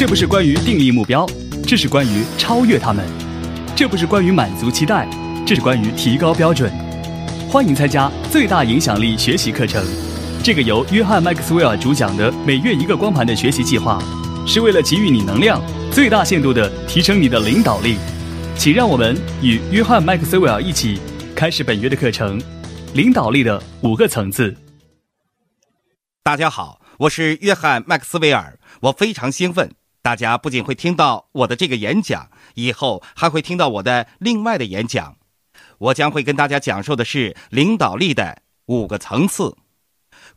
这不是关于定立目标，这是关于超越他们；这不是关于满足期待，这是关于提高标准。欢迎参加最大影响力学习课程。这个由约翰麦克斯韦尔主讲的每月一个光盘的学习计划，是为了给予你能量，最大限度地提升你的领导力。请让我们与约翰麦克斯韦尔一起开始本月的课程：领导力的五个层次。大家好，我是约翰麦克斯韦尔，我非常兴奋。大家不仅会听到我的这个演讲，以后还会听到我的另外的演讲。我将会跟大家讲述的是领导力的五个层次。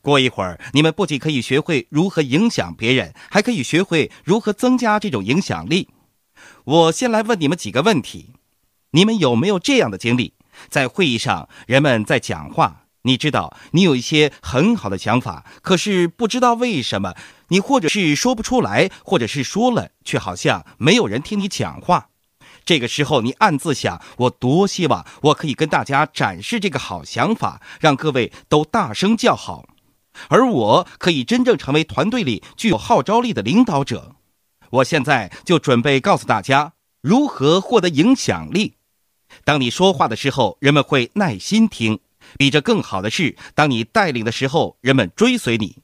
过一会儿，你们不仅可以学会如何影响别人，还可以学会如何增加这种影响力。我先来问你们几个问题：你们有没有这样的经历？在会议上，人们在讲话，你知道你有一些很好的想法，可是不知道为什么，你或者是说不出来，或者是说了，却好像没有人听你讲话。这个时候，你暗自想：我多希望我可以跟大家展示这个好想法，让各位都大声叫好。而我可以真正成为团队里具有号召力的领导者。我现在就准备告诉大家如何获得影响力。当你说话的时候，人们会耐心听；比这更好的是，当你带领的时候，人们追随你。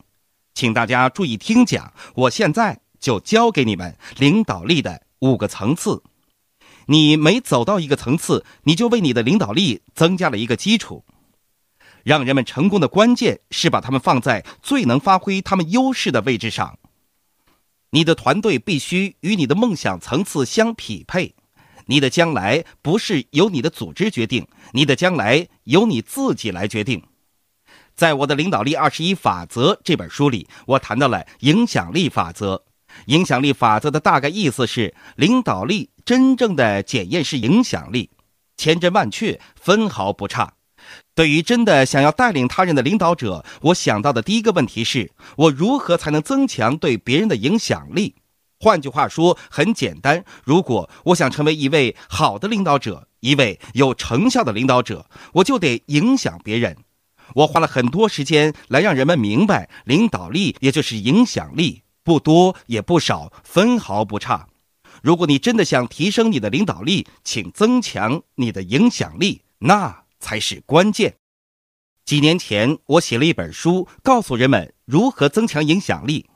请大家注意听讲，我现在就教给你们领导力的五个层次。你每走到一个层次，你就为你的领导力增加了一个基础。让人们成功的关键是把他们放在最能发挥他们优势的位置上。你的团队必须与你的梦想层次相匹配。你的将来不是由你的组织决定，你的将来由你自己来决定。在我的《领导力二十一法则》这本书里，我谈到了影响力法则。影响力法则的大概意思是，领导力真正的检验是影响力，千真万确，分毫不差。对于真的想要带领他人的领导者，我想到的第一个问题是：我如何才能增强对别人的影响力？换句话说，很简单，如果我想成为一位好的领导者，一位有成效的领导者，我就得影响别人。我花了很多时间来让人们明白，领导力也就是影响力，不多也不少，分毫不差。如果你真的想提升你的领导力，请增强你的影响力。那。才是关键。几年前，我写了一本书，告诉人们如何增强影响力。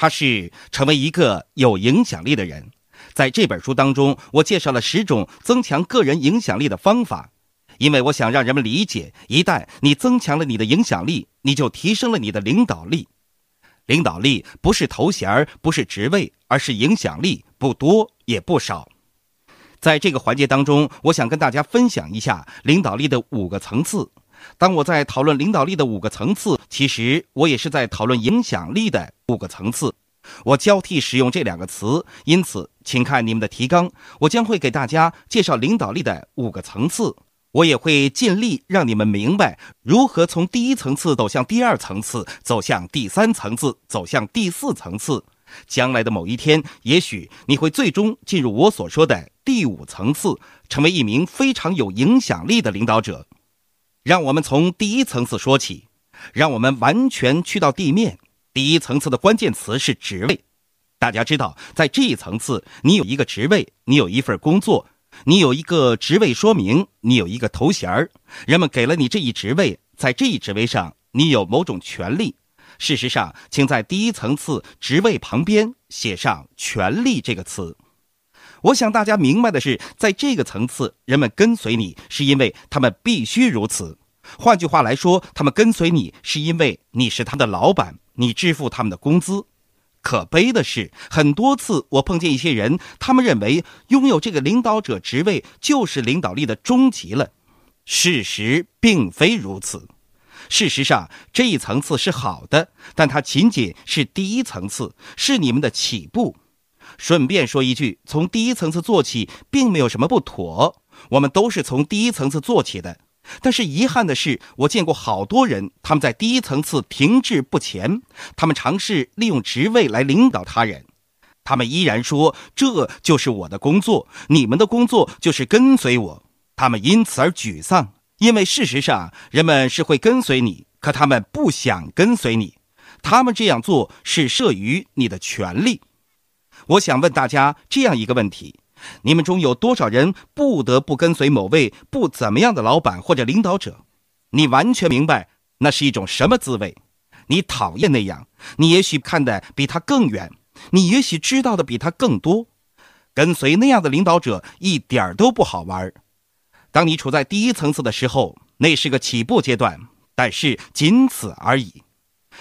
他是成为一个有影响力的人。在这本书当中，我介绍了十种增强个人影响力的方法，因为我想让人们理解：一旦你增强了你的影响力，你就提升了你的领导力。领导力不是头衔，不是职位，而是影响力，不多也不少。在这个环节当中，我想跟大家分享一下领导力的五个层次。当我在讨论领导力的五个层次，其实我也是在讨论影响力的五个层次。我交替使用这两个词，因此，请看你们的提纲。我将会给大家介绍领导力的五个层次，我也会尽力让你们明白如何从第一层次走向第二层次，走向第三层次，走向第四层次。将来的某一天，也许你会最终进入我所说的第五层次，成为一名非常有影响力的领导者。让我们从第一层次说起，让我们完全去到地面。第一层次的关键词是职位。大家知道，在这一层次，你有一个职位，你有一份工作，你有一个职位说明，你有一个头衔儿。人们给了你这一职位，在这一职位上，你有某种权利。事实上，请在第一层次职位旁边写上“权利”这个词。我想大家明白的是，在这个层次，人们跟随你是因为他们必须如此。换句话来说，他们跟随你是因为你是他的老板，你支付他们的工资。可悲的是，很多次我碰见一些人，他们认为拥有这个领导者职位就是领导力的终极了。事实并非如此。事实上，这一层次是好的，但它仅仅是第一层次，是你们的起步。顺便说一句，从第一层次做起，并没有什么不妥。我们都是从第一层次做起的。但是遗憾的是，我见过好多人，他们在第一层次停滞不前，他们尝试利用职位来领导他人，他们依然说这就是我的工作，你们的工作就是跟随我。他们因此而沮丧。因为事实上，人们是会跟随你，可他们不想跟随你。他们这样做是慑于你的权利。我想问大家这样一个问题：你们中有多少人不得不跟随某位不怎么样的老板或者领导者？你完全明白那是一种什么滋味？你讨厌那样，你也许看得比他更远，你也许知道的比他更多。跟随那样的领导者一点儿都不好玩。当你处在第一层次的时候，那是个起步阶段，但是仅此而已。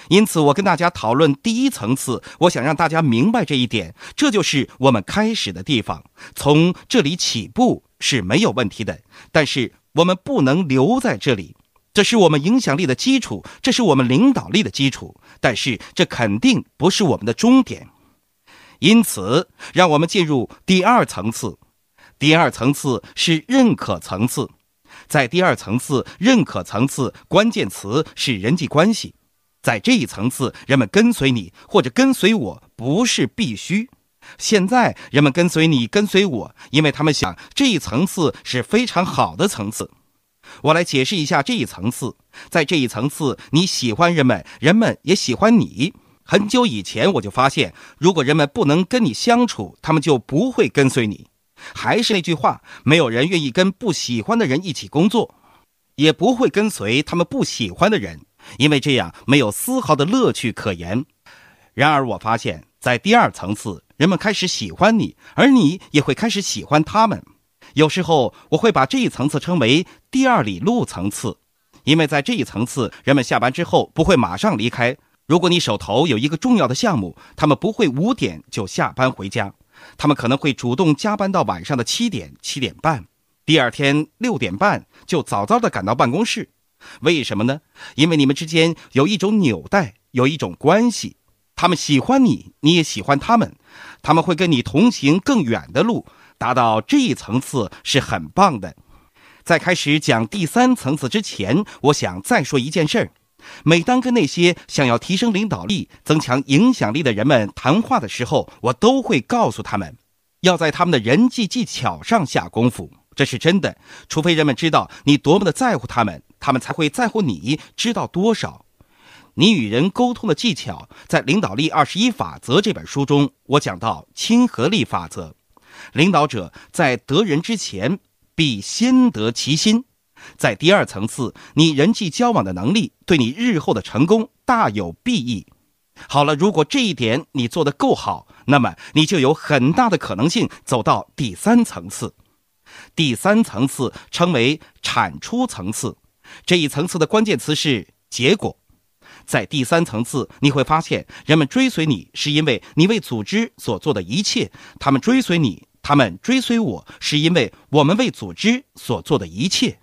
因此，我跟大家讨论第一层次，我想让大家明白这一点，这就是我们开始的地方。从这里起步是没有问题的，但是我们不能留在这里。这是我们影响力的基础，这是我们领导力的基础，但是这肯定不是我们的终点。因此，让我们进入第二层次。第二层次是认可层次，在第二层次认可层次，关键词是人际关系。在这一层次，人们跟随你或者跟随我不是必须。现在人们跟随你、跟随我，因为他们想这一层次是非常好的层次。我来解释一下这一层次。在这一层次，你喜欢人们，人们也喜欢你。很久以前我就发现，如果人们不能跟你相处，他们就不会跟随你。还是那句话，没有人愿意跟不喜欢的人一起工作，也不会跟随他们不喜欢的人。因为这样没有丝毫的乐趣可言。然而，我发现，在第二层次，人们开始喜欢你，而你也会开始喜欢他们。有时候，我会把这一层次称为第二里路层次，因为在这一层次，人们下班之后不会马上离开。如果你手头有一个重要的项目，他们不会五点就下班回家，他们可能会主动加班到晚上的七点、七点半，第二天六点半就早早的赶到办公室。为什么呢？因为你们之间有一种纽带，有一种关系。他们喜欢你，你也喜欢他们，他们会跟你同行更远的路。达到这一层次是很棒的。在开始讲第三层次之前，我想再说一件事儿。每当跟那些想要提升领导力、增强影响力的人们谈话的时候，我都会告诉他们，要在他们的人际技巧上下功夫。这是真的，除非人们知道你多么的在乎他们。他们才会在乎你知道多少。你与人沟通的技巧，在《领导力二十一法则》这本书中，我讲到亲和力法则。领导者在得人之前，必先得其心。在第二层次，你人际交往的能力对你日后的成功大有裨益。好了，如果这一点你做得够好，那么你就有很大的可能性走到第三层次。第三层次称为产出层次。这一层次的关键词是结果，在第三层次，你会发现人们追随你是因为你为组织所做的一切；他们追随你，他们追随我是因为我们为组织所做的一切。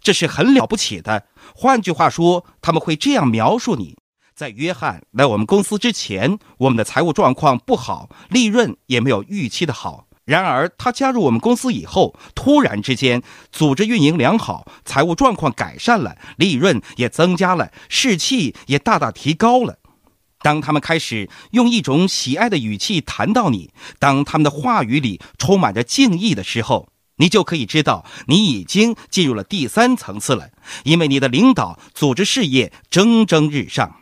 这是很了不起的。换句话说，他们会这样描述你：在约翰来我们公司之前，我们的财务状况不好，利润也没有预期的好。然而，他加入我们公司以后，突然之间，组织运营良好，财务状况改善了，利润也增加了，士气也大大提高了。当他们开始用一种喜爱的语气谈到你，当他们的话语里充满着敬意的时候，你就可以知道你已经进入了第三层次了，因为你的领导、组织事业蒸蒸日上。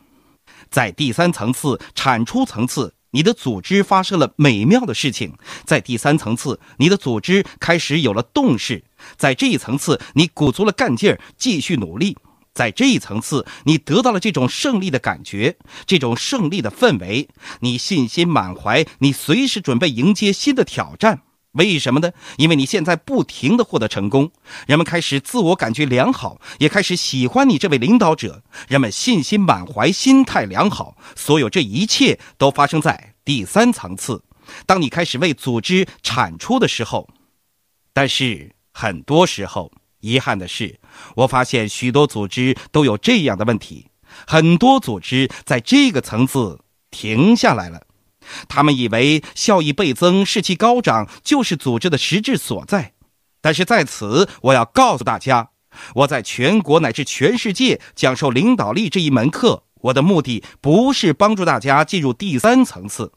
在第三层次，产出层次。你的组织发生了美妙的事情，在第三层次，你的组织开始有了动势，在这一层次，你鼓足了干劲儿，继续努力，在这一层次，你得到了这种胜利的感觉，这种胜利的氛围，你信心满怀，你随时准备迎接新的挑战。为什么呢？因为你现在不停的获得成功，人们开始自我感觉良好，也开始喜欢你这位领导者，人们信心满怀，心态良好。所有这一切都发生在第三层次，当你开始为组织产出的时候。但是很多时候，遗憾的是，我发现许多组织都有这样的问题，很多组织在这个层次停下来了。他们以为效益倍增、士气高涨就是组织的实质所在，但是在此，我要告诉大家，我在全国乃至全世界讲授领导力这一门课，我的目的不是帮助大家进入第三层次。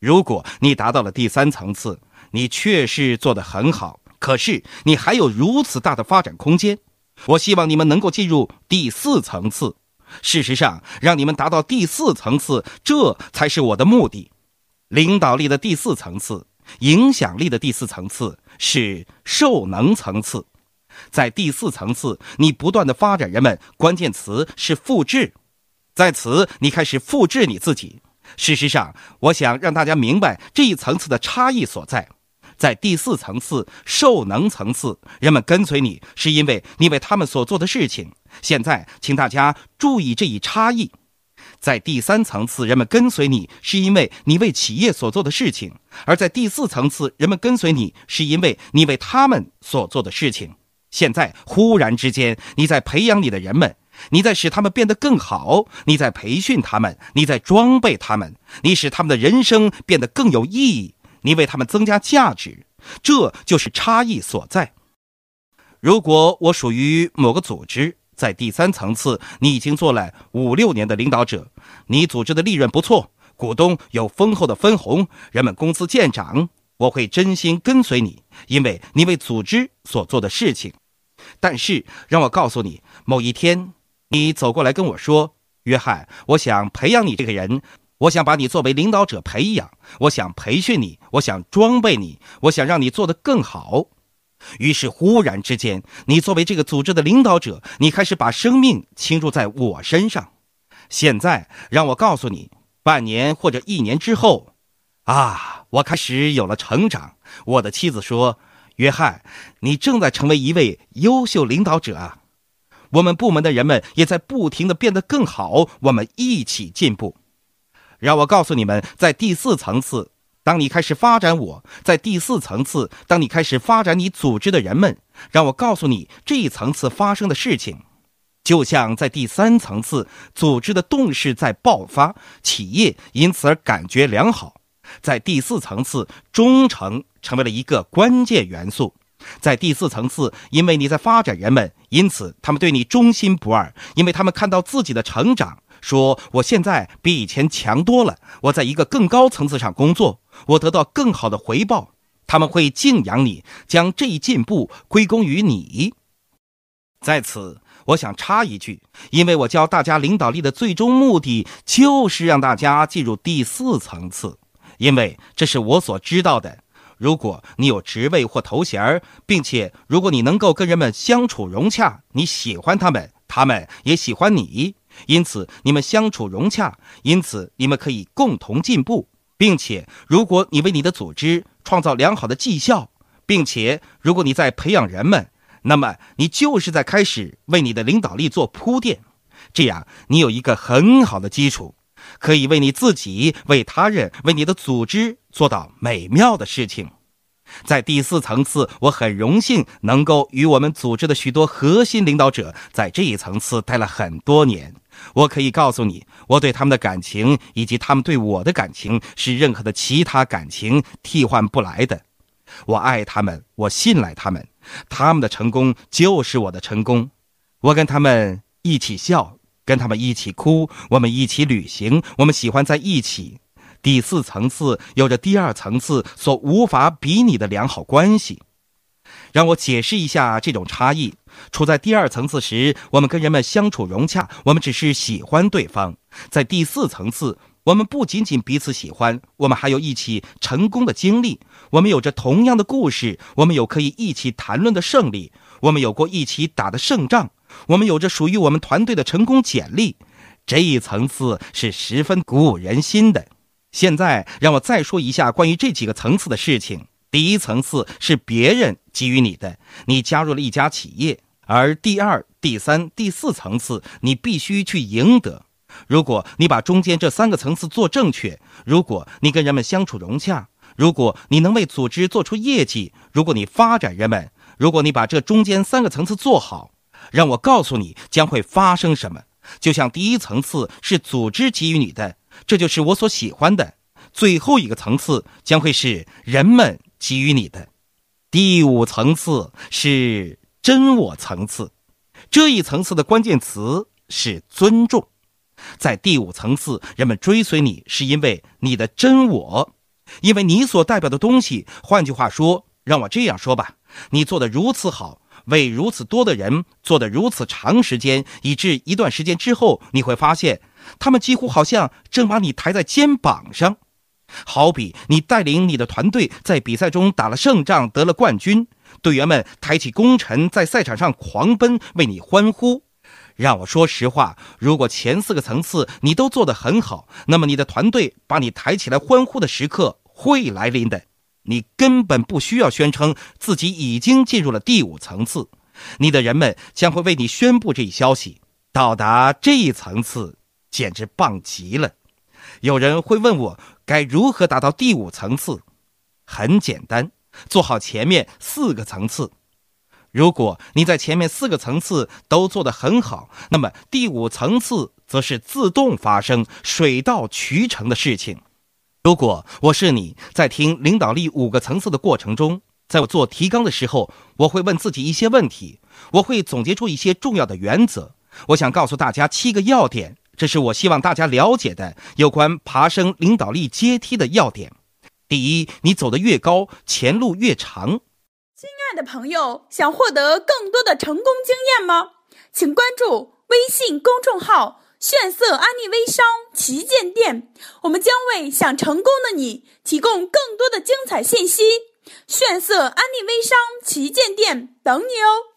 如果你达到了第三层次，你确实做得很好，可是你还有如此大的发展空间。我希望你们能够进入第四层次。事实上，让你们达到第四层次，这才是我的目的。领导力的第四层次，影响力的第四层次是受能层次。在第四层次，你不断的发展人们，关键词是复制。在此，你开始复制你自己。事实上，我想让大家明白这一层次的差异所在。在第四层次，受能层次，人们跟随你是因为你为他们所做的事情。现在，请大家注意这一差异。在第三层次，人们跟随你是因为你为企业所做的事情；而在第四层次，人们跟随你是因为你为他们所做的事情。现在，忽然之间，你在培养你的人们，你在使他们变得更好，你在培训他们，你在装备他们，你使他们的人生变得更有意义，你为他们增加价值。这就是差异所在。如果我属于某个组织，在第三层次，你已经做了五六年的领导者，你组织的利润不错，股东有丰厚的分红，人们工资见涨，我会真心跟随你，因为你为组织所做的事情。但是，让我告诉你，某一天，你走过来跟我说：“约翰，我想培养你这个人，我想把你作为领导者培养，我想培训你，我想装备你，我想让你做得更好。”于是，忽然之间，你作为这个组织的领导者，你开始把生命倾注在我身上。现在，让我告诉你，半年或者一年之后，啊，我开始有了成长。我的妻子说。约翰，你正在成为一位优秀领导者啊！我们部门的人们也在不停的变得更好，我们一起进步。让我告诉你们，在第四层次，当你开始发展我，在第四层次，当你开始发展你组织的人们，让我告诉你这一层次发生的事情，就像在第三层次，组织的动势在爆发，企业因此而感觉良好。在第四层次，忠诚成为了一个关键元素。在第四层次，因为你在发展人们，因此他们对你忠心不二，因为他们看到自己的成长，说我现在比以前强多了，我在一个更高层次上工作，我得到更好的回报。他们会敬仰你，将这一进步归功于你。在此，我想插一句，因为我教大家领导力的最终目的，就是让大家进入第四层次。因为这是我所知道的。如果你有职位或头衔，并且如果你能够跟人们相处融洽，你喜欢他们，他们也喜欢你，因此你们相处融洽，因此你们可以共同进步，并且如果你为你的组织创造良好的绩效，并且如果你在培养人们，那么你就是在开始为你的领导力做铺垫，这样你有一个很好的基础。可以为你自己、为他人、为你的组织做到美妙的事情。在第四层次，我很荣幸能够与我们组织的许多核心领导者在这一层次待了很多年。我可以告诉你，我对他们的感情以及他们对我的感情是任何的其他感情替换不来的。我爱他们，我信赖他们，他们的成功就是我的成功。我跟他们一起笑。跟他们一起哭，我们一起旅行，我们喜欢在一起。第四层次有着第二层次所无法比拟的良好关系。让我解释一下这种差异。处在第二层次时，我们跟人们相处融洽，我们只是喜欢对方；在第四层次，我们不仅仅彼此喜欢，我们还有一起成功的经历。我们有着同样的故事，我们有可以一起谈论的胜利，我们有过一起打的胜仗。我们有着属于我们团队的成功简历，这一层次是十分鼓舞人心的。现在让我再说一下关于这几个层次的事情。第一层次是别人给予你的，你加入了一家企业；而第二、第三、第四层次你必须去赢得。如果你把中间这三个层次做正确，如果你跟人们相处融洽，如果你能为组织做出业绩，如果你发展人们，如果你把这中间三个层次做好。让我告诉你将会发生什么。就像第一层次是组织给予你的，这就是我所喜欢的。最后一个层次将会是人们给予你的。第五层次是真我层次，这一层次的关键词是尊重。在第五层次，人们追随你是因为你的真我，因为你所代表的东西。换句话说，让我这样说吧：你做的如此好。为如此多的人做的如此长时间，以致一段时间之后，你会发现，他们几乎好像正把你抬在肩膀上。好比你带领你的团队在比赛中打了胜仗，得了冠军，队员们抬起功臣在赛场上狂奔，为你欢呼。让我说实话，如果前四个层次你都做得很好，那么你的团队把你抬起来欢呼的时刻会来临的。你根本不需要宣称自己已经进入了第五层次，你的人们将会为你宣布这一消息。到达这一层次，简直棒极了。有人会问我该如何达到第五层次？很简单，做好前面四个层次。如果你在前面四个层次都做得很好，那么第五层次则是自动发生、水到渠成的事情。如果我是你在听领导力五个层次的过程中，在我做提纲的时候，我会问自己一些问题，我会总结出一些重要的原则。我想告诉大家七个要点，这是我希望大家了解的有关爬升领导力阶梯的要点。第一，你走得越高，前路越长。亲爱的朋友，想获得更多的成功经验吗？请关注微信公众号“炫色安利微商旗舰店”，我们将为想成功的你提供更多的精彩信息。炫色安利微商旗舰店等你哦。